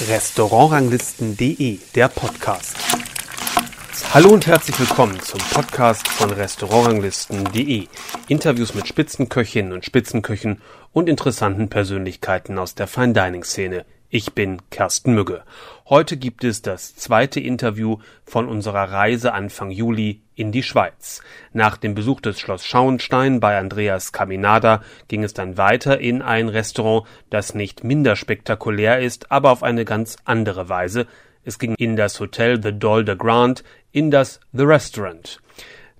Restaurantranglisten.de, der Podcast. Hallo und herzlich willkommen zum Podcast von Restaurantranglisten.de. Interviews mit Spitzenköchinnen und Spitzenköchen und interessanten Persönlichkeiten aus der Fine Dining Szene. Ich bin Kersten Mügge. Heute gibt es das zweite Interview von unserer Reise Anfang Juli in die Schweiz. Nach dem Besuch des Schloss Schauenstein bei Andreas Caminada ging es dann weiter in ein Restaurant, das nicht minder spektakulär ist, aber auf eine ganz andere Weise. Es ging in das Hotel The Dolder Grant, in das The Restaurant.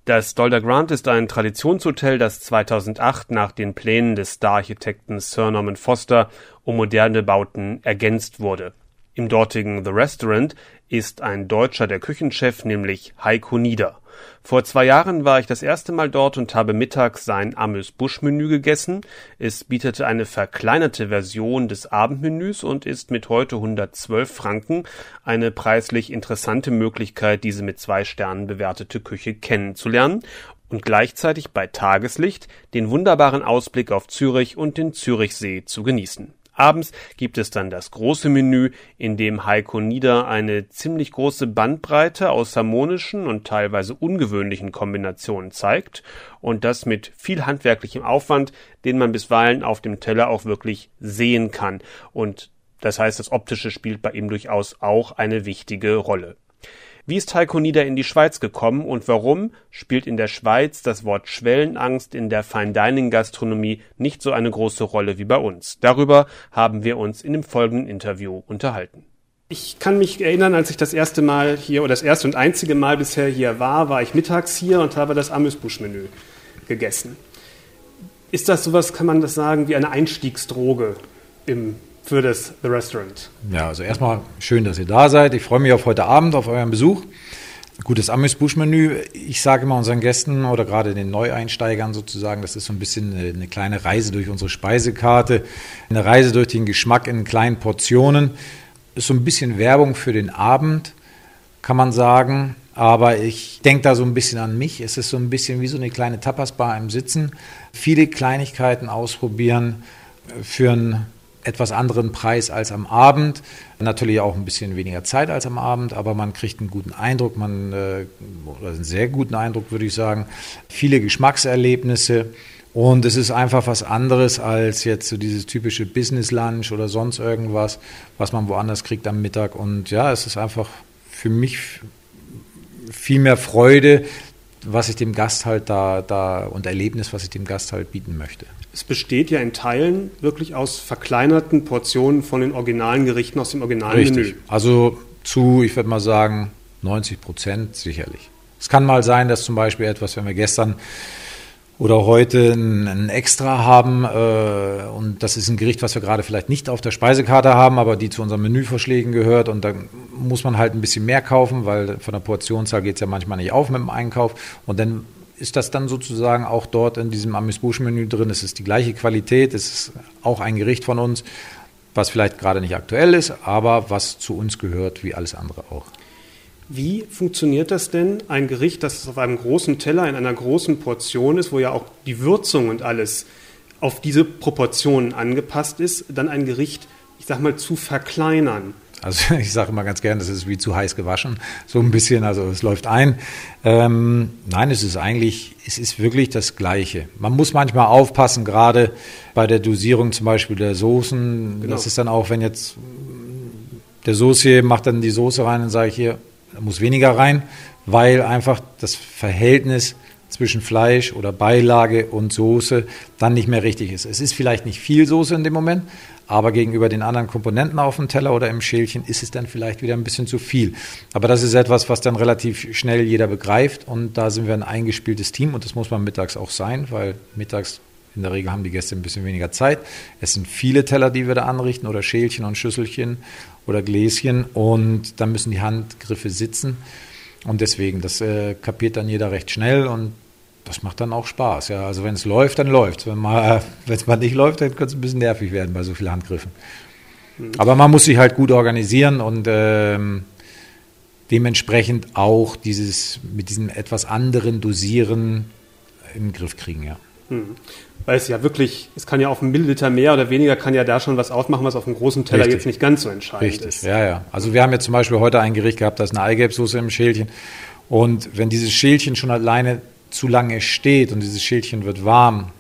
Das Dolder Grant ist ein Traditionshotel, das 2008 nach den Plänen des Star-Architekten Sir Norman Foster um moderne Bauten ergänzt wurde. Im dortigen The Restaurant ist ein Deutscher der Küchenchef, nämlich Heiko Nieder. Vor zwei Jahren war ich das erste Mal dort und habe mittags sein Amüs-Busch-Menü gegessen. Es bietete eine verkleinerte Version des Abendmenüs und ist mit heute 112 Franken eine preislich interessante Möglichkeit, diese mit zwei Sternen bewertete Küche kennenzulernen und gleichzeitig bei Tageslicht den wunderbaren Ausblick auf Zürich und den Zürichsee zu genießen. Abends gibt es dann das große Menü, in dem Heiko Nieder eine ziemlich große Bandbreite aus harmonischen und teilweise ungewöhnlichen Kombinationen zeigt und das mit viel handwerklichem Aufwand, den man bisweilen auf dem Teller auch wirklich sehen kann. Und das heißt, das Optische spielt bei ihm durchaus auch eine wichtige Rolle. Wie ist Heiko Nieder in die Schweiz gekommen und warum spielt in der Schweiz das Wort Schwellenangst in der Fine Dining Gastronomie nicht so eine große Rolle wie bei uns? Darüber haben wir uns in dem folgenden Interview unterhalten. Ich kann mich erinnern, als ich das erste Mal hier oder das erste und einzige Mal bisher hier war, war ich mittags hier und habe das Amüsbusch-Menü gegessen. Ist das sowas, kann man das sagen, wie eine Einstiegsdroge im für das The Restaurant. Ja, also erstmal schön, dass ihr da seid. Ich freue mich auf heute Abend, auf euren Besuch. Gutes Amüs-Busch-Menü. Ich sage immer unseren Gästen oder gerade den Neueinsteigern sozusagen, das ist so ein bisschen eine, eine, kleine Reise durch unsere Speisekarte, eine Reise durch den Geschmack in kleinen Portionen. Ist so ein bisschen Werbung für den Abend, kann man sagen. Aber ich denke da so ein bisschen an mich. Es ist so ein bisschen wie so eine kleine Tapasbar im Sitzen. Viele Kleinigkeiten ausprobieren für ein etwas anderen Preis als am Abend. Natürlich auch ein bisschen weniger Zeit als am Abend, aber man kriegt einen guten Eindruck, man, äh, oder einen sehr guten Eindruck, würde ich sagen. Viele Geschmackserlebnisse. Und es ist einfach was anderes als jetzt so dieses typische Business Lunch oder sonst irgendwas, was man woanders kriegt am Mittag. Und ja, es ist einfach für mich viel mehr Freude, was ich dem Gast halt da, da und Erlebnis, was ich dem Gast halt bieten möchte. Es besteht ja in Teilen wirklich aus verkleinerten Portionen von den originalen Gerichten aus dem originalen Richtig. Menü. Also zu, ich würde mal sagen, 90 Prozent sicherlich. Es kann mal sein, dass zum Beispiel etwas, wenn wir gestern oder heute ein, ein Extra haben äh, und das ist ein Gericht, was wir gerade vielleicht nicht auf der Speisekarte haben, aber die zu unseren Menüvorschlägen gehört und dann muss man halt ein bisschen mehr kaufen, weil von der Portionszahl geht es ja manchmal nicht auf mit dem Einkauf und dann ist das dann sozusagen auch dort in diesem Amüs-Bouche-Menü drin? Es ist die gleiche Qualität, es ist auch ein Gericht von uns, was vielleicht gerade nicht aktuell ist, aber was zu uns gehört, wie alles andere auch. Wie funktioniert das denn, ein Gericht, das auf einem großen Teller in einer großen Portion ist, wo ja auch die Würzung und alles auf diese Proportionen angepasst ist, dann ein Gericht, ich sag mal, zu verkleinern? Also ich sage immer ganz gern, das ist wie zu heiß gewaschen, so ein bisschen, also es läuft ein. Ähm, nein, es ist eigentlich, es ist wirklich das Gleiche. Man muss manchmal aufpassen, gerade bei der Dosierung zum Beispiel der Soßen. Genau. Das ist dann auch, wenn jetzt der Soße macht dann die Soße rein, dann sage ich hier, muss weniger rein, weil einfach das Verhältnis zwischen Fleisch oder Beilage und Soße dann nicht mehr richtig ist. Es ist vielleicht nicht viel Soße in dem Moment, aber gegenüber den anderen Komponenten auf dem Teller oder im Schälchen ist es dann vielleicht wieder ein bisschen zu viel. Aber das ist etwas, was dann relativ schnell jeder begreift und da sind wir ein eingespieltes Team und das muss man mittags auch sein, weil mittags in der Regel haben die Gäste ein bisschen weniger Zeit. Es sind viele Teller, die wir da anrichten oder Schälchen und Schüsselchen oder Gläschen und dann müssen die Handgriffe sitzen. Und deswegen, das äh, kapiert dann jeder recht schnell und das macht dann auch Spaß. Ja. Also wenn es läuft, dann läuft es. Wenn es mal nicht läuft, dann könnte es ein bisschen nervig werden bei so vielen Handgriffen. Mhm. Aber man muss sich halt gut organisieren und ähm, dementsprechend auch dieses mit diesem etwas anderen Dosieren in den Griff kriegen, ja. Hm. Weil es ja wirklich, es kann ja auf einen Milliliter mehr oder weniger, kann ja da schon was ausmachen, was auf einem großen Teller Richtig. jetzt nicht ganz so entscheidend Richtig. ist. Ja, ja. Also wir haben jetzt zum Beispiel heute ein Gericht gehabt, da ist eine Eigelbsoße im Schälchen. Und wenn dieses Schälchen schon alleine zu lange steht und dieses Schälchen wird warm,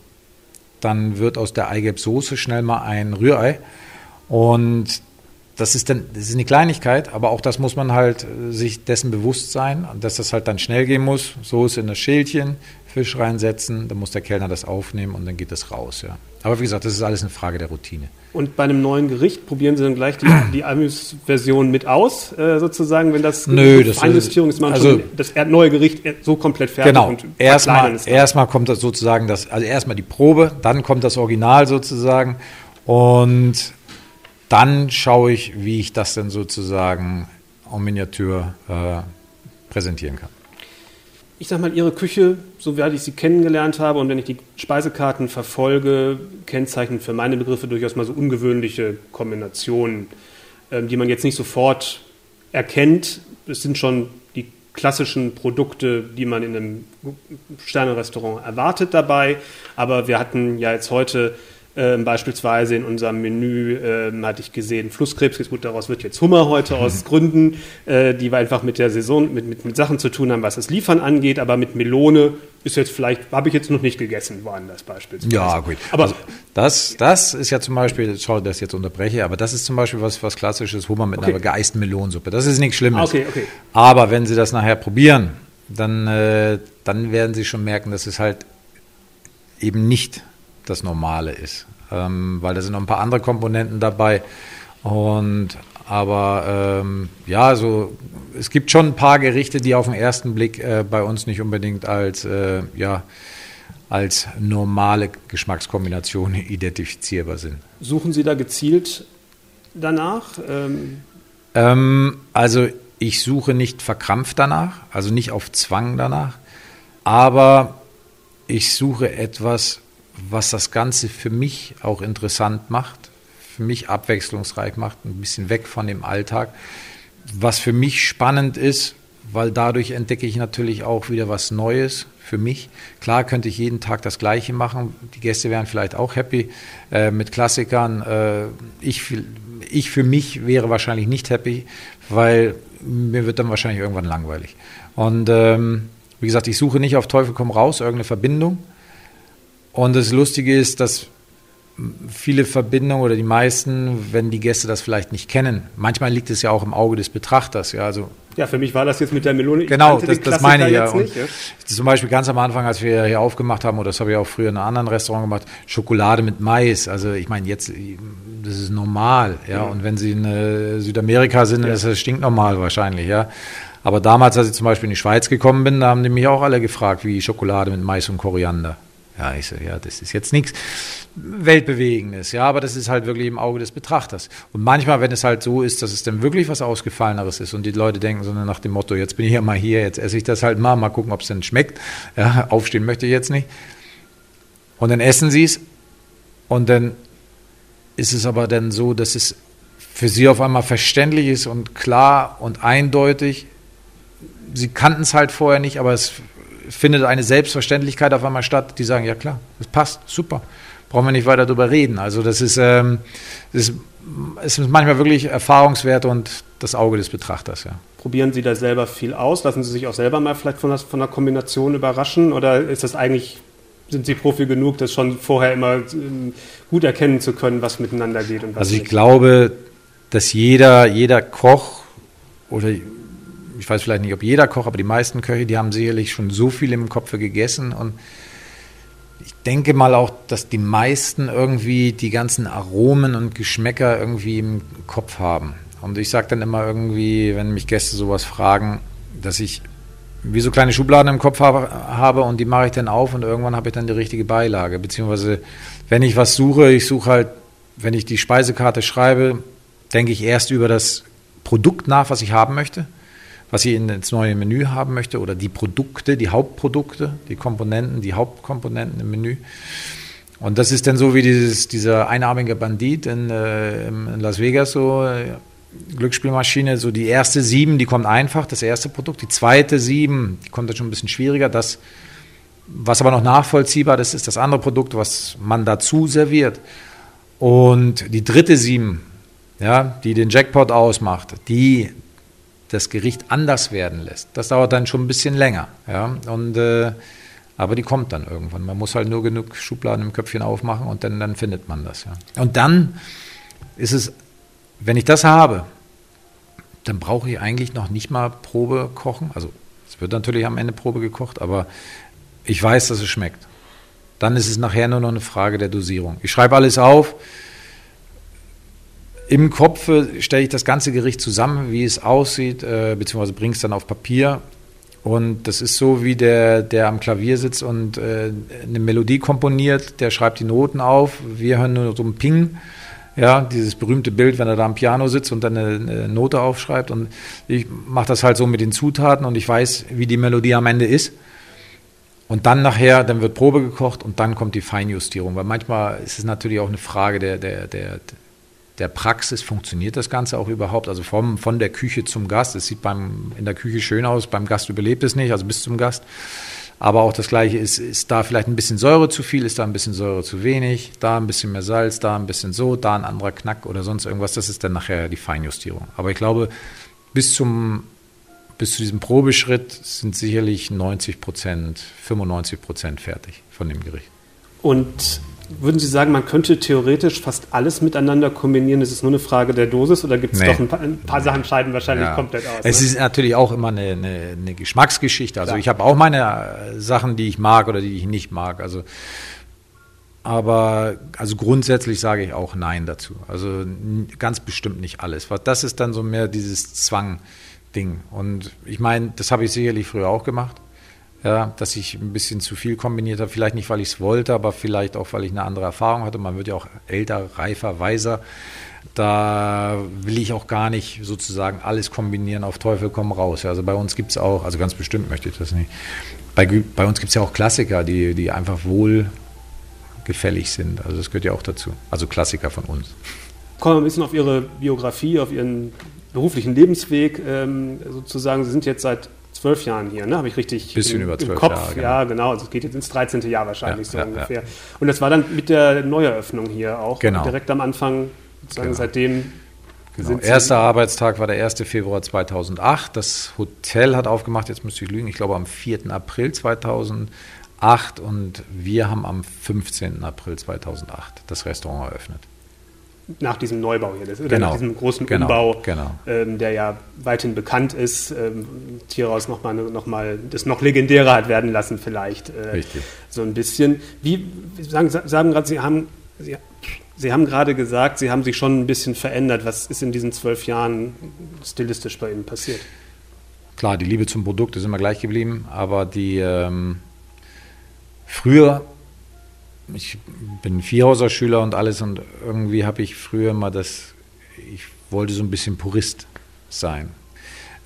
dann wird aus der Eigelbsoße schnell mal ein Rührei. Und das ist dann, das ist eine Kleinigkeit, aber auch das muss man halt äh, sich dessen bewusst sein, dass das halt dann schnell gehen muss. So ist in das Schälchen, Fisch reinsetzen, dann muss der Kellner das aufnehmen und dann geht das raus, ja. Aber wie gesagt, das ist alles eine Frage der Routine. Und bei einem neuen Gericht probieren Sie dann gleich die, die Amüs-Version mit aus, äh, sozusagen, wenn das Nö, das Feinjustierung ist, man also, das neue Gericht so komplett fertig genau. und erstmal erstmal kommt das sozusagen das also erstmal die Probe, dann kommt das Original sozusagen und dann schaue ich, wie ich das denn sozusagen en Miniatur äh, präsentieren kann. Ich sage mal, Ihre Küche, soweit ich sie kennengelernt habe und wenn ich die Speisekarten verfolge, kennzeichnen für meine Begriffe durchaus mal so ungewöhnliche Kombinationen, ähm, die man jetzt nicht sofort erkennt. Es sind schon die klassischen Produkte, die man in einem Sternenrestaurant erwartet dabei. Aber wir hatten ja jetzt heute ähm, beispielsweise in unserem Menü ähm, hatte ich gesehen Flusskrebs, gut, daraus wird jetzt Hummer heute mhm. aus Gründen, äh, die wir einfach mit der Saison, mit, mit, mit Sachen zu tun haben, was das Liefern angeht, aber mit Melone ist jetzt vielleicht, habe ich jetzt noch nicht gegessen, woanders beispielsweise. Ja, gut. Aber also das, das ist ja zum Beispiel, schau, dass ich jetzt unterbreche, aber das ist zum Beispiel was, was klassisches Hummer mit okay. einer geeisten Melonensuppe. Das ist nichts Schlimmes. Okay, okay. Aber wenn Sie das nachher probieren, dann, äh, dann werden Sie schon merken, dass es halt eben nicht das Normale ist. Ähm, weil da sind noch ein paar andere Komponenten dabei. Und aber ähm, ja, so es gibt schon ein paar Gerichte, die auf den ersten Blick äh, bei uns nicht unbedingt als äh, ja als normale Geschmackskombination identifizierbar sind. Suchen Sie da gezielt danach? Ähm ähm, also ich suche nicht verkrampft danach, also nicht auf Zwang danach, aber ich suche etwas, was das Ganze für mich auch interessant macht, für mich abwechslungsreich macht, ein bisschen weg von dem Alltag. Was für mich spannend ist, weil dadurch entdecke ich natürlich auch wieder was Neues für mich. Klar könnte ich jeden Tag das Gleiche machen. Die Gäste wären vielleicht auch happy äh, mit Klassikern. Äh, ich, ich für mich wäre wahrscheinlich nicht happy, weil mir wird dann wahrscheinlich irgendwann langweilig. Und ähm, wie gesagt, ich suche nicht auf Teufel komm raus irgendeine Verbindung, und das Lustige ist, dass viele Verbindungen oder die meisten, wenn die Gäste das vielleicht nicht kennen, manchmal liegt es ja auch im Auge des Betrachters. Ja, also ja für mich war das jetzt mit der Melone. Genau, das, das meine ich ja. Nicht, ja. Zum Beispiel ganz am Anfang, als wir hier aufgemacht haben, oder das habe ich auch früher in einem anderen Restaurant gemacht, Schokolade mit Mais. Also ich meine, jetzt, das ist normal. Ja, mhm. und wenn Sie in äh, Südamerika sind, ja. ist das stinknormal wahrscheinlich. Ja. Aber damals, als ich zum Beispiel in die Schweiz gekommen bin, da haben die mich auch alle gefragt, wie Schokolade mit Mais und Koriander. Ja, ich so, ja, das ist jetzt nichts Weltbewegendes, ja, aber das ist halt wirklich im Auge des Betrachters. Und manchmal, wenn es halt so ist, dass es dann wirklich was Ausgefalleneres ist und die Leute denken so nach dem Motto, jetzt bin ich ja mal hier, jetzt esse ich das halt mal, mal gucken, ob es denn schmeckt. Ja, aufstehen möchte ich jetzt nicht. Und dann essen sie es und dann ist es aber dann so, dass es für sie auf einmal verständlich ist und klar und eindeutig. Sie kannten es halt vorher nicht, aber es findet eine Selbstverständlichkeit auf einmal statt, die sagen, ja klar, das passt, super, brauchen wir nicht weiter darüber reden. Also das ist, ähm, das ist, ist manchmal wirklich Erfahrungswert und das Auge des Betrachters, ja. Probieren Sie da selber viel aus? Lassen Sie sich auch selber mal vielleicht von, von der Kombination überraschen? Oder ist das eigentlich, sind Sie Profi genug, das schon vorher immer ähm, gut erkennen zu können, was miteinander geht und was Also ich nicht? glaube, dass jeder, jeder Koch oder ich weiß vielleicht nicht, ob jeder Koch, aber die meisten Köche, die haben sicherlich schon so viel im Kopf gegessen und ich denke mal auch, dass die meisten irgendwie die ganzen Aromen und Geschmäcker irgendwie im Kopf haben. Und ich sage dann immer irgendwie, wenn mich Gäste sowas fragen, dass ich wie so kleine Schubladen im Kopf habe, und die mache ich dann auf und irgendwann habe ich dann die richtige Beilage. Beziehungsweise, wenn ich was suche, ich suche halt, wenn ich die Speisekarte schreibe, denke ich erst über das Produkt nach, was ich haben möchte was ich ins neue Menü haben möchte oder die Produkte, die Hauptprodukte, die Komponenten, die Hauptkomponenten im Menü. Und das ist dann so wie dieses, dieser einarmige Bandit in, äh, in Las Vegas, so äh, Glücksspielmaschine, so die erste sieben, die kommt einfach, das erste Produkt. Die zweite sieben, die kommt dann schon ein bisschen schwieriger. Das was aber noch nachvollziehbar ist, ist das andere Produkt, was man dazu serviert. Und die dritte Sieben, ja, die den Jackpot ausmacht, die das Gericht anders werden lässt. Das dauert dann schon ein bisschen länger. Ja? Und, äh, aber die kommt dann irgendwann. Man muss halt nur genug Schubladen im Köpfchen aufmachen und dann, dann findet man das. Ja? Und dann ist es, wenn ich das habe, dann brauche ich eigentlich noch nicht mal Probe kochen. Also es wird natürlich am Ende Probe gekocht, aber ich weiß, dass es schmeckt. Dann ist es nachher nur noch eine Frage der Dosierung. Ich schreibe alles auf. Im Kopf stelle ich das ganze Gericht zusammen, wie es aussieht, äh, beziehungsweise bringe es dann auf Papier. Und das ist so wie der, der am Klavier sitzt und äh, eine Melodie komponiert, der schreibt die Noten auf. Wir hören nur so ein Ping. Ja, dieses berühmte Bild, wenn er da am Piano sitzt und dann eine, eine Note aufschreibt. Und ich mache das halt so mit den Zutaten und ich weiß, wie die Melodie am Ende ist. Und dann nachher, dann wird Probe gekocht und dann kommt die Feinjustierung. Weil manchmal ist es natürlich auch eine Frage der, der, der, der Praxis, funktioniert das Ganze auch überhaupt? Also vom, von der Küche zum Gast. Es sieht beim, in der Küche schön aus, beim Gast überlebt es nicht, also bis zum Gast. Aber auch das Gleiche ist, ist da vielleicht ein bisschen Säure zu viel, ist da ein bisschen Säure zu wenig, da ein bisschen mehr Salz, da ein bisschen so, da ein anderer Knack oder sonst irgendwas. Das ist dann nachher die Feinjustierung. Aber ich glaube, bis zum bis zu diesem Probeschritt sind sicherlich 90 Prozent, 95 Prozent fertig von dem Gericht. Und würden Sie sagen, man könnte theoretisch fast alles miteinander kombinieren? Ist es nur eine Frage der Dosis oder gibt es nee. doch ein paar, ein paar, Sachen scheiden wahrscheinlich ja. komplett aus? Es ne? ist natürlich auch immer eine, eine, eine Geschmacksgeschichte. Also Klar. ich habe auch meine Sachen, die ich mag oder die ich nicht mag. Also aber also grundsätzlich sage ich auch Nein dazu. Also ganz bestimmt nicht alles. Das ist dann so mehr dieses Zwang. Ding. Und ich meine, das habe ich sicherlich früher auch gemacht. Ja, dass ich ein bisschen zu viel kombiniert habe. Vielleicht nicht, weil ich es wollte, aber vielleicht auch, weil ich eine andere Erfahrung hatte. Man wird ja auch älter, reifer, weiser. Da will ich auch gar nicht sozusagen alles kombinieren, auf Teufel komm raus. Also bei uns gibt es auch, also ganz bestimmt möchte ich das nicht. Bei, bei uns gibt es ja auch Klassiker, die, die einfach wohlgefällig sind. Also das gehört ja auch dazu. Also Klassiker von uns. Kommen wir ein bisschen auf Ihre Biografie, auf Ihren beruflichen Lebensweg ähm, sozusagen. Sie sind jetzt seit zwölf Jahren hier, ne? Habe ich richtig Bisschen im, über zwölf Kopf? Jahre, genau. Ja, genau. Also es geht jetzt ins 13. Jahr wahrscheinlich ja, so ungefähr. Und das war dann mit der Neueröffnung hier auch. Genau. Direkt am Anfang, sozusagen genau. seitdem. Genau. Erster Arbeitstag war der 1. Februar 2008. Das Hotel hat aufgemacht, jetzt müsste ich lügen, ich glaube am 4. April 2008 und wir haben am 15. April 2008 das Restaurant eröffnet nach diesem Neubau hier, das, genau. nach diesem großen genau. Umbau, genau. Ähm, der ja weithin bekannt ist, ähm, Tierhaus nochmal noch mal das noch legendärer hat werden lassen vielleicht. Äh, Richtig. So ein bisschen. Wie, sagen, sagen gerade, Sie haben, Sie, Sie haben gerade gesagt, Sie haben sich schon ein bisschen verändert. Was ist in diesen zwölf Jahren stilistisch bei Ihnen passiert? Klar, die Liebe zum Produkt ist immer gleich geblieben, aber die ähm, früher ich bin Vierhauser-Schüler und alles und irgendwie habe ich früher mal das, ich wollte so ein bisschen Purist sein.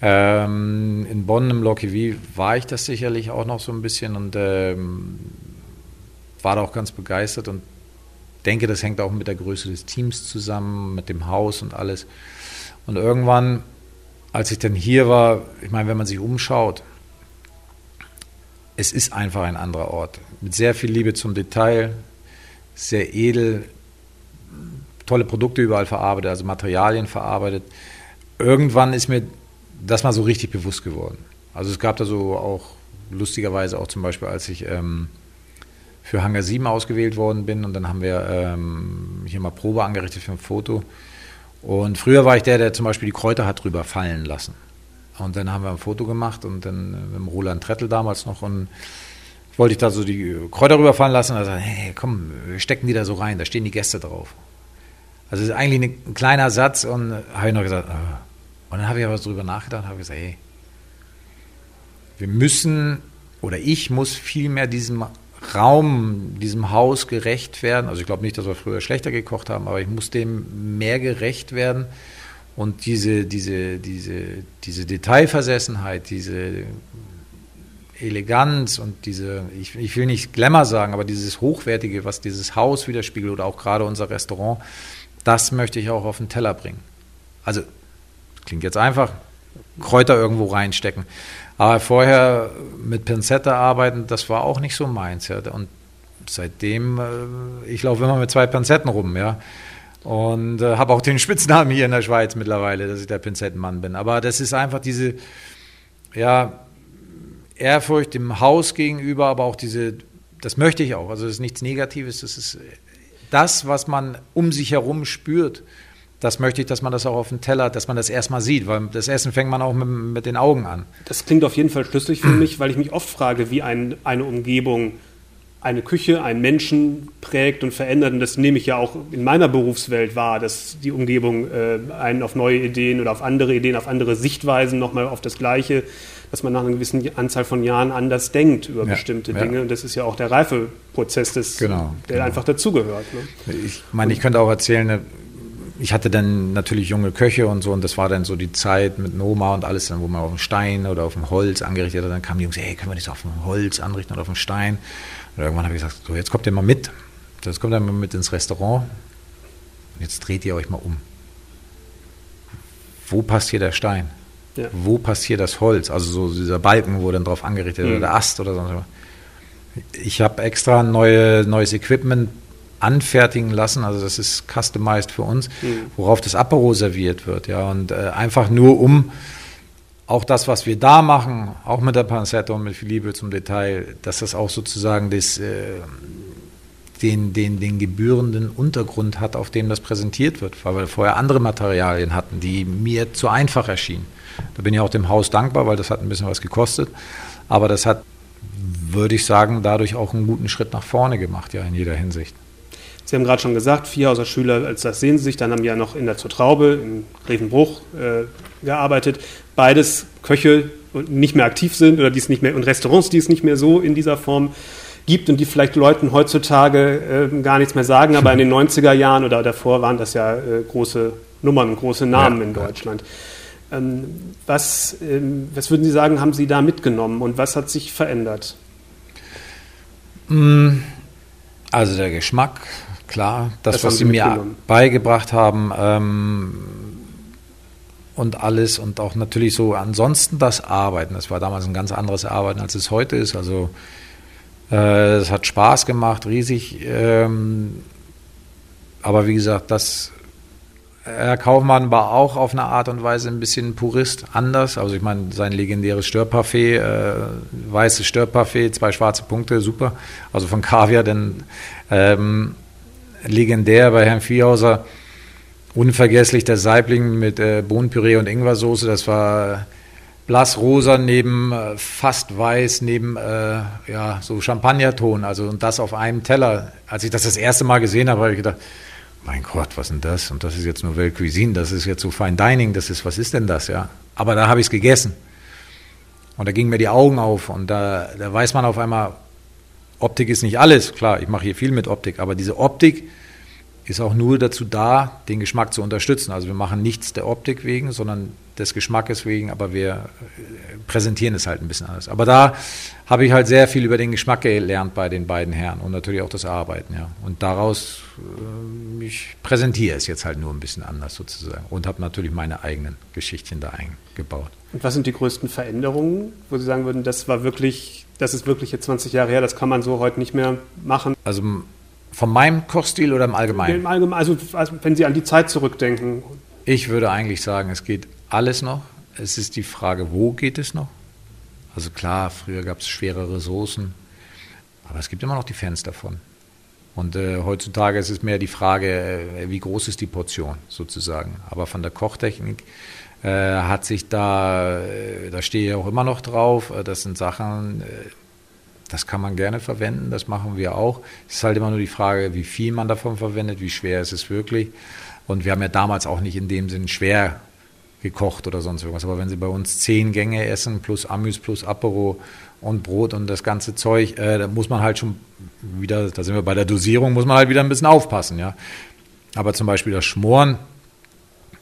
Ähm, in Bonn im Loki war ich das sicherlich auch noch so ein bisschen und ähm, war da auch ganz begeistert und denke, das hängt auch mit der Größe des Teams zusammen, mit dem Haus und alles. Und irgendwann, als ich dann hier war, ich meine, wenn man sich umschaut, es ist einfach ein anderer Ort. Mit sehr viel Liebe zum Detail, sehr edel, tolle Produkte überall verarbeitet, also Materialien verarbeitet. Irgendwann ist mir das mal so richtig bewusst geworden. Also es gab da so auch lustigerweise auch zum Beispiel, als ich ähm, für Hangar 7 ausgewählt worden bin und dann haben wir ähm, hier mal Probe angerichtet für ein Foto. Und früher war ich der, der zum Beispiel die Kräuter hat drüber fallen lassen. Und dann haben wir ein Foto gemacht und dann mit dem Roland Trettel damals noch und wollte ich da so die Kräuter rüberfahren lassen und er sagt, hey, komm, stecken die da so rein, da stehen die Gäste drauf. Also es ist eigentlich ein kleiner Satz und habe ich noch gesagt, oh. und dann habe ich aber drüber nachgedacht und habe gesagt, hey, wir müssen oder ich muss viel mehr diesem Raum, diesem Haus gerecht werden. Also ich glaube nicht, dass wir früher schlechter gekocht haben, aber ich muss dem mehr gerecht werden und diese, diese, diese, diese Detailversessenheit, diese Eleganz und diese, ich, ich, will nicht Glamour sagen, aber dieses Hochwertige, was dieses Haus widerspiegelt oder auch gerade unser Restaurant, das möchte ich auch auf den Teller bringen. Also, klingt jetzt einfach, Kräuter irgendwo reinstecken. Aber vorher mit Pinzette arbeiten, das war auch nicht so meins. Ja. Und seitdem, äh, ich laufe immer mit zwei Pinzetten rum, ja. Und äh, habe auch den Spitznamen hier in der Schweiz mittlerweile, dass ich der Pinzettenmann bin. Aber das ist einfach diese, ja, Ehrfurcht dem Haus gegenüber, aber auch diese, das möchte ich auch. Also das ist nichts Negatives, das ist das, was man um sich herum spürt. Das möchte ich, dass man das auch auf dem Teller, dass man das erstmal sieht, weil das Essen fängt man auch mit, mit den Augen an. Das klingt auf jeden Fall schlüssig für mich, weil ich mich oft frage, wie ein, eine Umgebung eine Küche, einen Menschen prägt und verändert. Und das nehme ich ja auch in meiner Berufswelt wahr, dass die Umgebung äh, einen auf neue Ideen oder auf andere Ideen, auf andere Sichtweisen nochmal auf das Gleiche, dass man nach einer gewissen Anzahl von Jahren anders denkt über ja, bestimmte Dinge. Ja. Und das ist ja auch der Reifeprozess, des, genau, der genau. einfach dazugehört. Ne? Ich meine, ich könnte auch erzählen, ne, ich hatte dann natürlich junge Köche und so und das war dann so die Zeit mit Noma und alles, dann, wo man auf dem Stein oder auf dem Holz angerichtet hat. Dann kamen die Jungs, hey, können wir das auf dem Holz anrichten oder auf dem Stein? Und irgendwann habe ich gesagt, so jetzt kommt ihr mal mit. Jetzt kommt ihr mal mit ins Restaurant. Und jetzt dreht ihr euch mal um. Wo passt hier der Stein? Ja. Wo passt hier das Holz? Also so dieser Balken, wo dann drauf angerichtet mhm. oder der Ast oder so. Ich habe extra neue, neues Equipment anfertigen lassen, also das ist customized für uns, mhm. worauf das Apero serviert wird, ja, und äh, einfach nur um auch das, was wir da machen, auch mit der Pancetta und mit viel Liebe zum Detail, dass das auch sozusagen das, äh, den, den, den gebührenden Untergrund hat, auf dem das präsentiert wird, weil wir vorher andere Materialien hatten, die mir zu einfach erschienen. Da bin ich auch dem Haus dankbar, weil das hat ein bisschen was gekostet, aber das hat, würde ich sagen, dadurch auch einen guten Schritt nach vorne gemacht, ja, in jeder Hinsicht. Sie haben gerade schon gesagt, Vierhauser Schüler, als das sehen Sie sich, dann haben ja noch in der Zurtraube, in Grevenbruch äh, gearbeitet. Beides Köche, die nicht mehr aktiv sind oder die es nicht mehr und Restaurants, die es nicht mehr so in dieser Form gibt und die vielleicht Leuten heutzutage äh, gar nichts mehr sagen, aber in den 90er Jahren oder davor waren das ja äh, große Nummern, große Namen ja, in Deutschland. Ähm, was, ähm, was würden Sie sagen, haben Sie da mitgenommen und was hat sich verändert? Mm, also der Geschmack, klar, das, das was Sie mir beigebracht haben, ähm, und alles und auch natürlich so ansonsten das Arbeiten. Das war damals ein ganz anderes Arbeiten, als es heute ist. Also äh, es hat Spaß gemacht, riesig. Ähm, aber wie gesagt, das Herr Kaufmann war auch auf eine Art und Weise ein bisschen Purist, anders. Also ich meine, sein legendäres Störparfait, äh, weißes Störparfait, zwei schwarze Punkte, super. Also von Kaviar, denn ähm, legendär bei Herrn Viehhauser Unvergesslich der Saibling mit äh, Bohnenpüree und Ingwersoße. Das war blassrosa neben äh, fast weiß, neben äh, ja, so Champagnerton. Also und das auf einem Teller. Als ich das das erste Mal gesehen habe, habe ich gedacht, mein Gott, was ist denn das? Und das ist jetzt nur Weltcuisine, das ist jetzt so Fine Dining, das ist, was ist denn das, ja? Aber da habe ich es gegessen. Und da gingen mir die Augen auf und da, da weiß man auf einmal, Optik ist nicht alles. Klar, ich mache hier viel mit Optik, aber diese Optik, ist auch nur dazu da, den Geschmack zu unterstützen. Also wir machen nichts der Optik wegen, sondern des Geschmackes wegen, aber wir äh, präsentieren es halt ein bisschen anders. Aber da habe ich halt sehr viel über den Geschmack gelernt bei den beiden Herren und natürlich auch das Arbeiten, ja. Und daraus, äh, ich präsentiere es jetzt halt nur ein bisschen anders sozusagen und habe natürlich meine eigenen Geschichtchen da eingebaut. Und was sind die größten Veränderungen, wo Sie sagen würden, das war wirklich, das ist wirklich jetzt 20 Jahre her, das kann man so heute nicht mehr machen? Also von meinem Kochstil oder im Allgemeinen? Im Allgemeinen, also, also wenn Sie an die Zeit zurückdenken. Ich würde eigentlich sagen, es geht alles noch. Es ist die Frage, wo geht es noch? Also klar, früher gab es schwerere Soßen, aber es gibt immer noch die Fans davon. Und äh, heutzutage ist es mehr die Frage, äh, wie groß ist die Portion sozusagen. Aber von der Kochtechnik hat sich da, äh, da stehe ich auch immer noch drauf, äh, das sind Sachen, äh, das kann man gerne verwenden, das machen wir auch. Es ist halt immer nur die Frage, wie viel man davon verwendet, wie schwer ist es wirklich. Und wir haben ja damals auch nicht in dem Sinn schwer gekocht oder sonst irgendwas. Aber wenn Sie bei uns zehn Gänge essen, plus Amüs, plus Apero und Brot und das ganze Zeug, äh, da muss man halt schon wieder, da sind wir bei der Dosierung, muss man halt wieder ein bisschen aufpassen, ja. Aber zum Beispiel das Schmoren,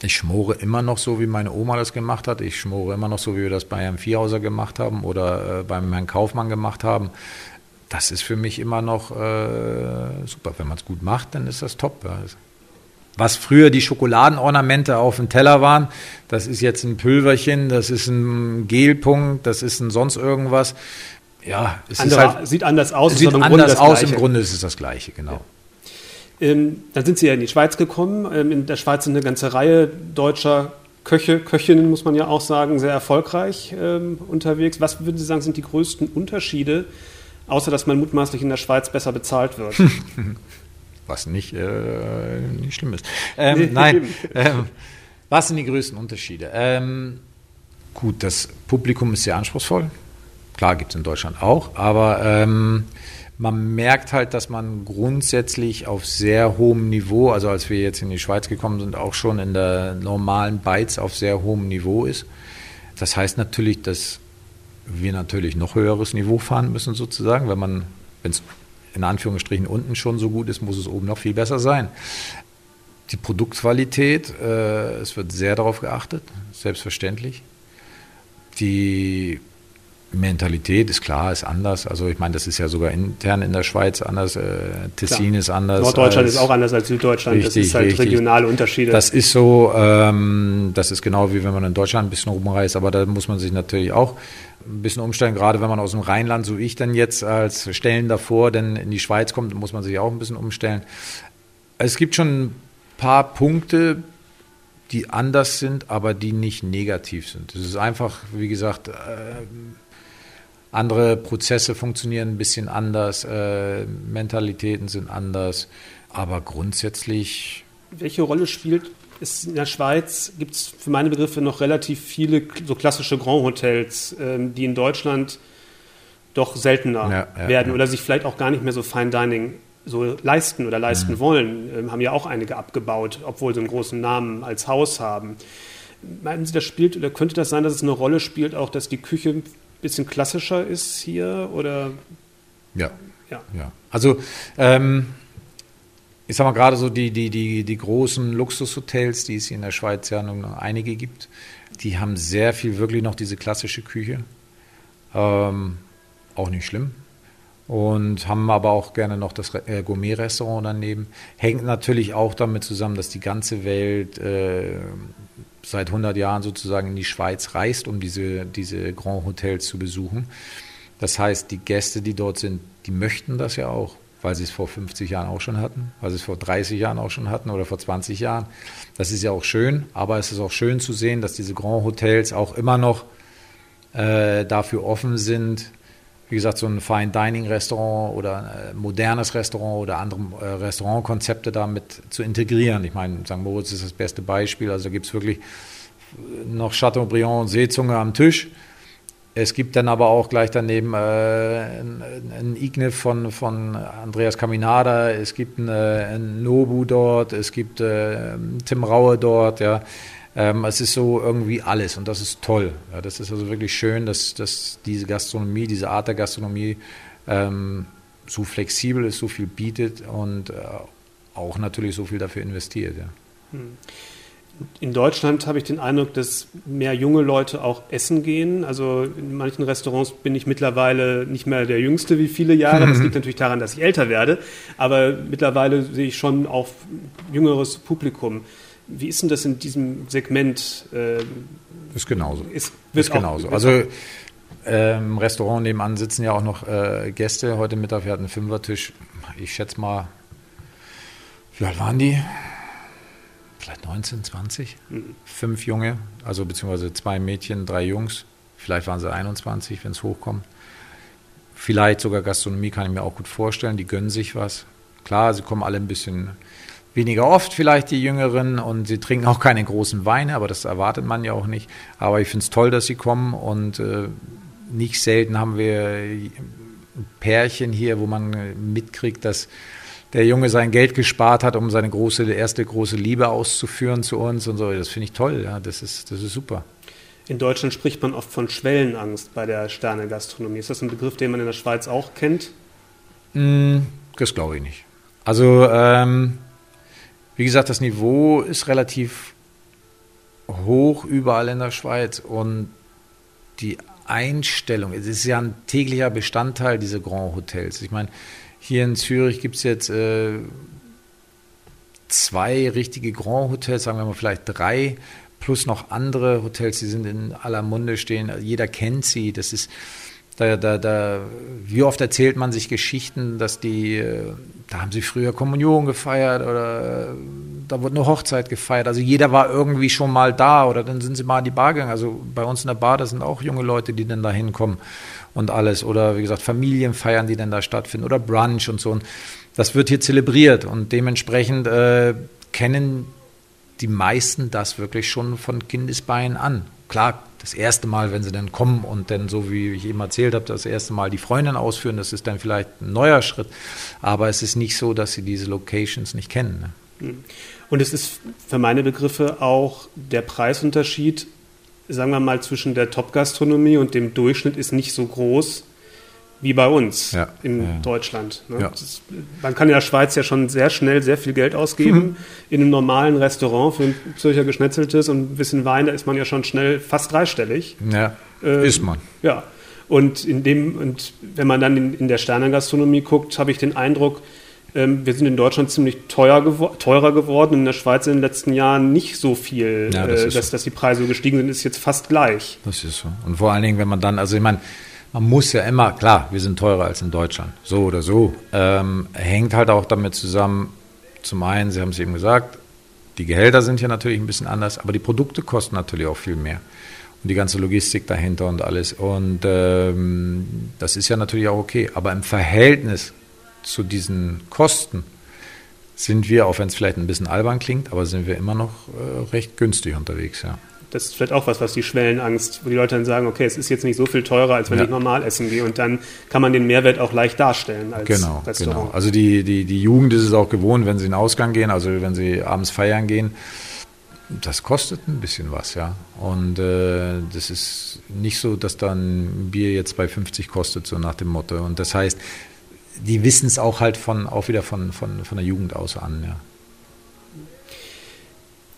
ich schmore immer noch so, wie meine Oma das gemacht hat. Ich schmore immer noch so, wie wir das bei Herrn Vierhauser gemacht haben oder äh, beim Herrn Kaufmann gemacht haben. Das ist für mich immer noch äh, super. Wenn man es gut macht, dann ist das top. Ja. was früher die Schokoladenornamente auf dem Teller waren, das ist jetzt ein Pülverchen, das ist ein Gelpunkt, das ist ein sonst irgendwas. Ja, es Andere, ist halt, sieht anders aus. Sieht anders aus, im Grunde ist es das Gleiche, genau. Ja. Ähm, dann sind Sie ja in die Schweiz gekommen. Ähm, in der Schweiz sind eine ganze Reihe deutscher Köche, Köchinnen, muss man ja auch sagen, sehr erfolgreich ähm, unterwegs. Was würden Sie sagen, sind die größten Unterschiede, außer dass man mutmaßlich in der Schweiz besser bezahlt wird? was nicht, äh, nicht schlimm ist. Ähm, nein, ähm, was sind die größten Unterschiede? Ähm, gut, das Publikum ist sehr anspruchsvoll. Klar, gibt es in Deutschland auch, aber man merkt halt, dass man grundsätzlich auf sehr hohem Niveau, also als wir jetzt in die Schweiz gekommen sind, auch schon in der normalen Bytes auf sehr hohem Niveau ist. Das heißt natürlich, dass wir natürlich noch höheres Niveau fahren müssen, sozusagen, wenn man, wenn es in Anführungsstrichen unten schon so gut ist, muss es oben noch viel besser sein. Die Produktqualität, äh, es wird sehr darauf geachtet, selbstverständlich. Die Mentalität ist klar, ist anders. Also ich meine, das ist ja sogar intern in der Schweiz anders. Äh, Tessin klar. ist anders. Norddeutschland ist auch anders als Süddeutschland. Richtig, das ist halt richtig. regionale Unterschiede. Das ist so, ähm, das ist genau wie wenn man in Deutschland ein bisschen rumreist, aber da muss man sich natürlich auch ein bisschen umstellen, gerade wenn man aus dem Rheinland, so ich dann jetzt als Stellen davor, dann in die Schweiz kommt, muss man sich auch ein bisschen umstellen. Es gibt schon ein paar Punkte, die anders sind, aber die nicht negativ sind. Es ist einfach, wie gesagt, äh, andere Prozesse funktionieren ein bisschen anders, äh, Mentalitäten sind anders, aber grundsätzlich. Welche Rolle spielt es in der Schweiz? Gibt es für meine Begriffe noch relativ viele so klassische Grand Hotels, ähm, die in Deutschland doch seltener ja, ja, werden ja. oder sich vielleicht auch gar nicht mehr so Fine Dining so leisten oder leisten mhm. wollen. Ähm, haben ja auch einige abgebaut, obwohl sie einen großen Namen als Haus haben. Meinen Sie, das spielt oder könnte das sein, dass es eine Rolle spielt, auch dass die Küche bisschen klassischer ist hier oder? Ja. Ja. ja. Also, ähm, ich sag mal gerade so die, die, die, die großen Luxushotels, die es hier in der Schweiz ja nun einige gibt, die haben sehr viel wirklich noch diese klassische Küche. Ähm, auch nicht schlimm. Und haben aber auch gerne noch das äh, Gourmet-Restaurant daneben. Hängt natürlich auch damit zusammen, dass die ganze Welt äh, seit 100 Jahren sozusagen in die Schweiz reist, um diese, diese Grand Hotels zu besuchen. Das heißt, die Gäste, die dort sind, die möchten das ja auch, weil sie es vor 50 Jahren auch schon hatten, weil sie es vor 30 Jahren auch schon hatten oder vor 20 Jahren. Das ist ja auch schön, aber es ist auch schön zu sehen, dass diese Grand Hotels auch immer noch äh, dafür offen sind, wie gesagt, so ein Fine Dining Restaurant oder ein modernes Restaurant oder andere äh, Restaurantkonzepte damit zu integrieren. Ich meine, St. Moritz ist das beste Beispiel. Also gibt es wirklich noch Chateaubriand und Seezunge am Tisch. Es gibt dann aber auch gleich daneben äh, ein, Igne von, von Andreas Caminada, es gibt ein Nobu dort, es gibt äh, Tim Raue dort, ja. Ähm, es ist so irgendwie alles und das ist toll. Ja, das ist also wirklich schön, dass, dass diese Gastronomie, diese Art der Gastronomie ähm, so flexibel ist, so viel bietet und äh, auch natürlich so viel dafür investiert. Ja. Hm. In Deutschland habe ich den Eindruck, dass mehr junge Leute auch essen gehen. Also in manchen Restaurants bin ich mittlerweile nicht mehr der Jüngste wie viele Jahre. Das liegt natürlich daran, dass ich älter werde. Aber mittlerweile sehe ich schon auch jüngeres Publikum. Wie ist denn das in diesem Segment? Äh, ist genauso. Ist, ist genauso. Also äh, im Restaurant nebenan sitzen ja auch noch äh, Gäste. Heute Mittag, wir hatten einen Fünfertisch. Ich schätze mal, wie alt waren die? Vielleicht 19, 20? Mhm. Fünf Junge, also beziehungsweise zwei Mädchen, drei Jungs. Vielleicht waren sie 21, wenn es hochkommt. Vielleicht sogar Gastronomie kann ich mir auch gut vorstellen. Die gönnen sich was. Klar, sie kommen alle ein bisschen weniger oft vielleicht die Jüngeren und sie trinken auch keine großen Weine, aber das erwartet man ja auch nicht. Aber ich finde es toll, dass sie kommen und äh, nicht selten haben wir Pärchen hier, wo man mitkriegt, dass der Junge sein Geld gespart hat, um seine große, erste große Liebe auszuführen zu uns und so. Das finde ich toll, ja, das ist, das ist super. In Deutschland spricht man oft von Schwellenangst bei der Sterne-Gastronomie. Ist das ein Begriff, den man in der Schweiz auch kennt? Mm, das glaube ich nicht. Also ähm, wie gesagt, das Niveau ist relativ hoch überall in der Schweiz und die Einstellung, es ist ja ein täglicher Bestandteil dieser Grand Hotels. Ich meine, hier in Zürich gibt es jetzt äh, zwei richtige Grand Hotels, sagen wir mal vielleicht drei, plus noch andere Hotels, die sind in aller Munde stehen. Jeder kennt sie. Das ist, da, da, da, wie oft erzählt man sich Geschichten, dass die, äh, da haben sie früher Kommunion gefeiert oder äh, da wurde eine Hochzeit gefeiert. Also jeder war irgendwie schon mal da oder dann sind sie mal in die Bar gegangen. Also bei uns in der Bar, da sind auch junge Leute, die dann da hinkommen und alles. Oder wie gesagt, Familienfeiern, die dann da stattfinden oder Brunch und so. Und das wird hier zelebriert und dementsprechend äh, kennen die meisten das wirklich schon von Kindesbeinen an. Klar, das erste Mal, wenn sie dann kommen und dann, so wie ich eben erzählt habe, das erste Mal die Freundin ausführen, das ist dann vielleicht ein neuer Schritt. Aber es ist nicht so, dass sie diese Locations nicht kennen. Ne? Und es ist für meine Begriffe auch der Preisunterschied, sagen wir mal, zwischen der Top-Gastronomie und dem Durchschnitt ist nicht so groß, wie bei uns ja, in ja. Deutschland. Ne? Ja. Ist, man kann in der Schweiz ja schon sehr schnell sehr viel Geld ausgeben. Mhm. In einem normalen Restaurant für ein Zürcher Geschnetzeltes und ein bisschen Wein, da ist man ja schon schnell fast dreistellig. Ja, äh, ist man. Ja. Und, in dem, und wenn man dann in, in der Sternengastronomie guckt, habe ich den Eindruck, ähm, wir sind in Deutschland ziemlich teuer gewo teurer geworden. In der Schweiz in den letzten Jahren nicht so viel, das äh, dass, so. dass die Preise gestiegen sind, ist jetzt fast gleich. Das ist so. Und vor allen Dingen, wenn man dann, also ich meine, man muss ja immer, klar, wir sind teurer als in Deutschland, so oder so. Ähm, hängt halt auch damit zusammen, zum einen, Sie haben es eben gesagt, die Gehälter sind ja natürlich ein bisschen anders, aber die Produkte kosten natürlich auch viel mehr. Und die ganze Logistik dahinter und alles. Und ähm, das ist ja natürlich auch okay. Aber im Verhältnis zu diesen Kosten sind wir, auch wenn es vielleicht ein bisschen albern klingt, aber sind wir immer noch äh, recht günstig unterwegs, ja das ist vielleicht auch was, was die Schwellenangst, wo die Leute dann sagen, okay, es ist jetzt nicht so viel teurer, als wenn ja. ich normal essen gehe. Und dann kann man den Mehrwert auch leicht darstellen als genau, Restaurant. Genau. Also die, die, die Jugend ist es auch gewohnt, wenn sie in den Ausgang gehen, also wenn sie abends feiern gehen. Das kostet ein bisschen was, ja. Und äh, das ist nicht so, dass dann ein Bier jetzt bei 50 kostet, so nach dem Motto. Und das heißt, die wissen es auch halt von, auch wieder von, von, von der Jugend aus an, ja.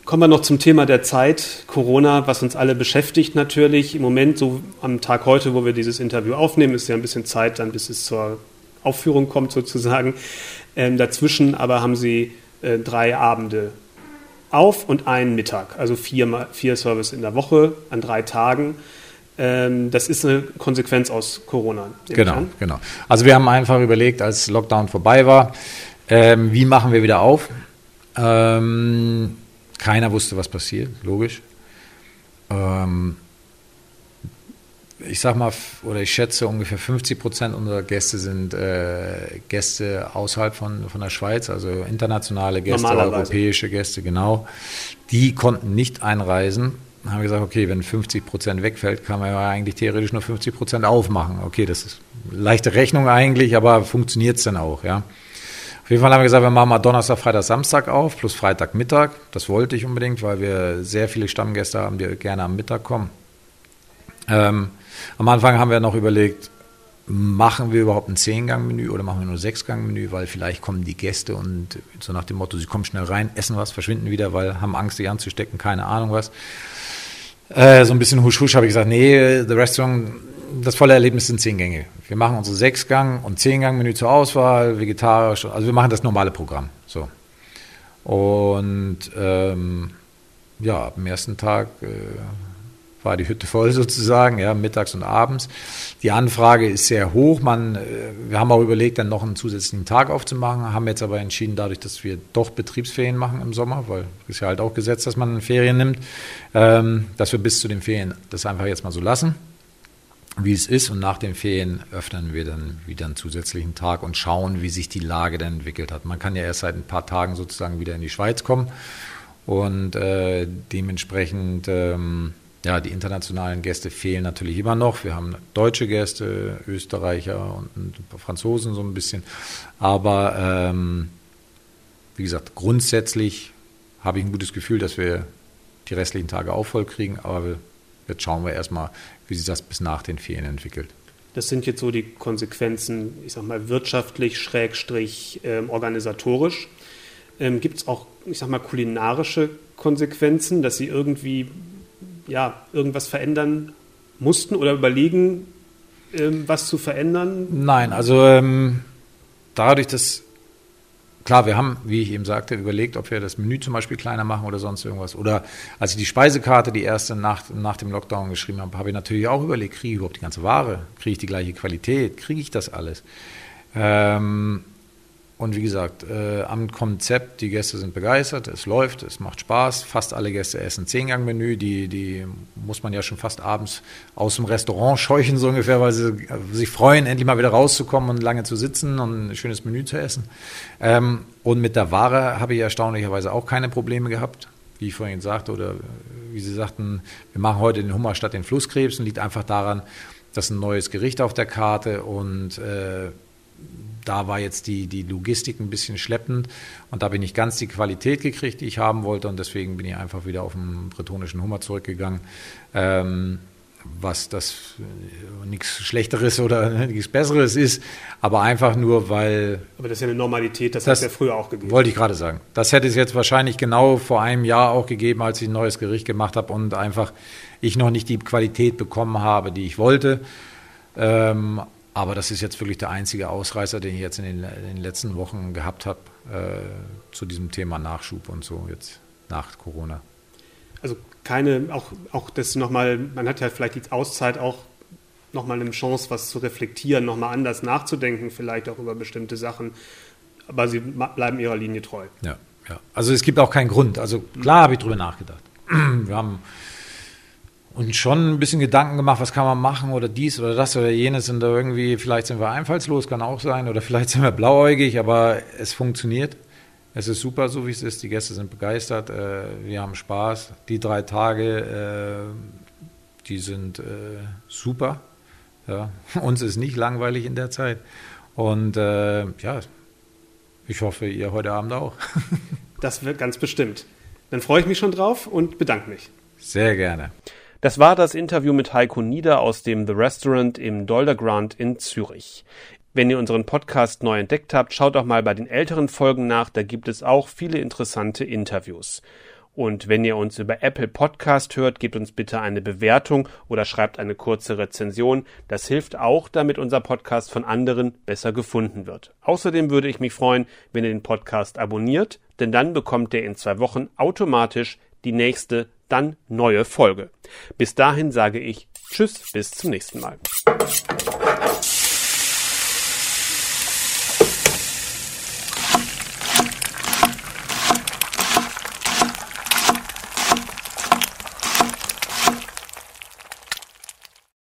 Kommen wir noch zum Thema der Zeit, Corona, was uns alle beschäftigt natürlich. Im Moment, so am Tag heute, wo wir dieses Interview aufnehmen, ist ja ein bisschen Zeit, dann bis es zur Aufführung kommt sozusagen. Ähm, dazwischen aber haben Sie äh, drei Abende auf und einen Mittag, also vier, vier Service in der Woche an drei Tagen. Ähm, das ist eine Konsequenz aus Corona. Genau, genau. Also wir haben einfach überlegt, als Lockdown vorbei war, ähm, wie machen wir wieder auf? Ähm, keiner wusste, was passiert, logisch. Ähm, ich sag mal, oder ich schätze, ungefähr 50 Prozent unserer Gäste sind äh, Gäste außerhalb von, von der Schweiz, also internationale Gäste, europäische Gäste, genau. Die konnten nicht einreisen. Dann haben wir gesagt, okay, wenn 50 Prozent wegfällt, kann man ja eigentlich theoretisch nur 50 Prozent aufmachen. Okay, das ist leichte Rechnung eigentlich, aber funktioniert es dann auch, ja. Auf jeden Fall haben wir gesagt, wir machen mal Donnerstag, Freitag, Samstag auf, plus Freitagmittag. Das wollte ich unbedingt, weil wir sehr viele Stammgäste haben, die gerne am Mittag kommen. Ähm, am Anfang haben wir noch überlegt, machen wir überhaupt ein Zehn-Gang-Menü oder machen wir nur Sechs-Gang-Menü, weil vielleicht kommen die Gäste und so nach dem Motto, sie kommen schnell rein, essen was, verschwinden wieder, weil haben Angst, sich anzustecken, keine Ahnung was. Äh, so ein bisschen husch-husch habe ich gesagt, nee, the restaurant das volle Erlebnis sind zehn Gänge. Wir machen unsere Sechsgang- und Zehn-Gang-Menü zur Auswahl, vegetarisch, also wir machen das normale Programm. So. Und ähm, ja, am ersten Tag äh, war die Hütte voll sozusagen, ja, mittags und abends. Die Anfrage ist sehr hoch. Man, äh, wir haben auch überlegt, dann noch einen zusätzlichen Tag aufzumachen, haben jetzt aber entschieden, dadurch, dass wir doch Betriebsferien machen im Sommer, weil es ist ja halt auch Gesetz, dass man Ferien nimmt, ähm, dass wir bis zu den Ferien das einfach jetzt mal so lassen wie es ist. Und nach den Ferien öffnen wir dann wieder einen zusätzlichen Tag und schauen, wie sich die Lage dann entwickelt hat. Man kann ja erst seit ein paar Tagen sozusagen wieder in die Schweiz kommen und äh, dementsprechend, ähm, ja, die internationalen Gäste fehlen natürlich immer noch. Wir haben deutsche Gäste, Österreicher und, und Franzosen so ein bisschen. Aber ähm, wie gesagt, grundsätzlich habe ich ein gutes Gefühl, dass wir die restlichen Tage auch voll kriegen, aber jetzt schauen wir erstmal, wie sich das bis nach den Ferien entwickelt. Das sind jetzt so die Konsequenzen, ich sag mal, wirtschaftlich, schrägstrich, ähm, organisatorisch. Ähm, Gibt es auch, ich sag mal, kulinarische Konsequenzen, dass Sie irgendwie ja, irgendwas verändern mussten oder überlegen, ähm, was zu verändern? Nein, also ähm, dadurch, dass klar, wir haben, wie ich eben sagte, überlegt, ob wir das Menü zum Beispiel kleiner machen oder sonst irgendwas. Oder als ich die Speisekarte, die erste nach, nach dem Lockdown geschrieben habe, habe ich natürlich auch überlegt, kriege ich überhaupt die ganze Ware? Kriege ich die gleiche Qualität? Kriege ich das alles? Ähm, und wie gesagt, äh, am Konzept, die Gäste sind begeistert, es läuft, es macht Spaß. Fast alle Gäste essen Zehngang-Menü, die, die muss man ja schon fast abends aus dem Restaurant scheuchen, so ungefähr, weil sie sich freuen, endlich mal wieder rauszukommen und lange zu sitzen und ein schönes Menü zu essen. Ähm, und mit der Ware habe ich erstaunlicherweise auch keine Probleme gehabt. Wie ich vorhin sagte, oder wie Sie sagten, wir machen heute den Hummer statt den Flusskrebs und liegt einfach daran, dass ein neues Gericht auf der Karte und äh, da war jetzt die, die Logistik ein bisschen schleppend und da bin ich ganz die Qualität gekriegt, die ich haben wollte und deswegen bin ich einfach wieder auf den bretonischen Hummer zurückgegangen. Ähm, was das äh, nichts Schlechteres oder nichts Besseres ist, aber einfach nur, weil. Aber das ist ja eine Normalität, das, das hat es ja früher auch gegeben. Wollte ich gerade sagen. Das hätte es jetzt wahrscheinlich genau vor einem Jahr auch gegeben, als ich ein neues Gericht gemacht habe und einfach ich noch nicht die Qualität bekommen habe, die ich wollte. Ähm, aber das ist jetzt wirklich der einzige Ausreißer, den ich jetzt in den, in den letzten Wochen gehabt habe äh, zu diesem Thema Nachschub und so jetzt nach Corona. Also keine, auch, auch das nochmal, man hat ja vielleicht die Auszeit auch nochmal eine Chance, was zu reflektieren, nochmal anders nachzudenken, vielleicht auch über bestimmte Sachen. Aber sie bleiben ihrer Linie treu. Ja, ja. Also es gibt auch keinen Grund. Also klar habe ich drüber nachgedacht. Wir haben und schon ein bisschen Gedanken gemacht, was kann man machen oder dies oder das oder jenes und da irgendwie, vielleicht sind wir einfallslos, kann auch sein, oder vielleicht sind wir blauäugig, aber es funktioniert. Es ist super, so wie es ist. Die Gäste sind begeistert, äh, wir haben Spaß. Die drei Tage, äh, die sind äh, super. Ja. Uns ist nicht langweilig in der Zeit. Und äh, ja, ich hoffe, ihr heute Abend auch. das wird ganz bestimmt. Dann freue ich mich schon drauf und bedanke mich. Sehr gerne. Das war das Interview mit Heiko Nieder aus dem The Restaurant im Doldergrand in Zürich. Wenn ihr unseren Podcast neu entdeckt habt, schaut auch mal bei den älteren Folgen nach, da gibt es auch viele interessante Interviews. Und wenn ihr uns über Apple Podcast hört, gebt uns bitte eine Bewertung oder schreibt eine kurze Rezension. Das hilft auch, damit unser Podcast von anderen besser gefunden wird. Außerdem würde ich mich freuen, wenn ihr den Podcast abonniert, denn dann bekommt ihr in zwei Wochen automatisch die nächste dann neue Folge. Bis dahin sage ich Tschüss, bis zum nächsten Mal.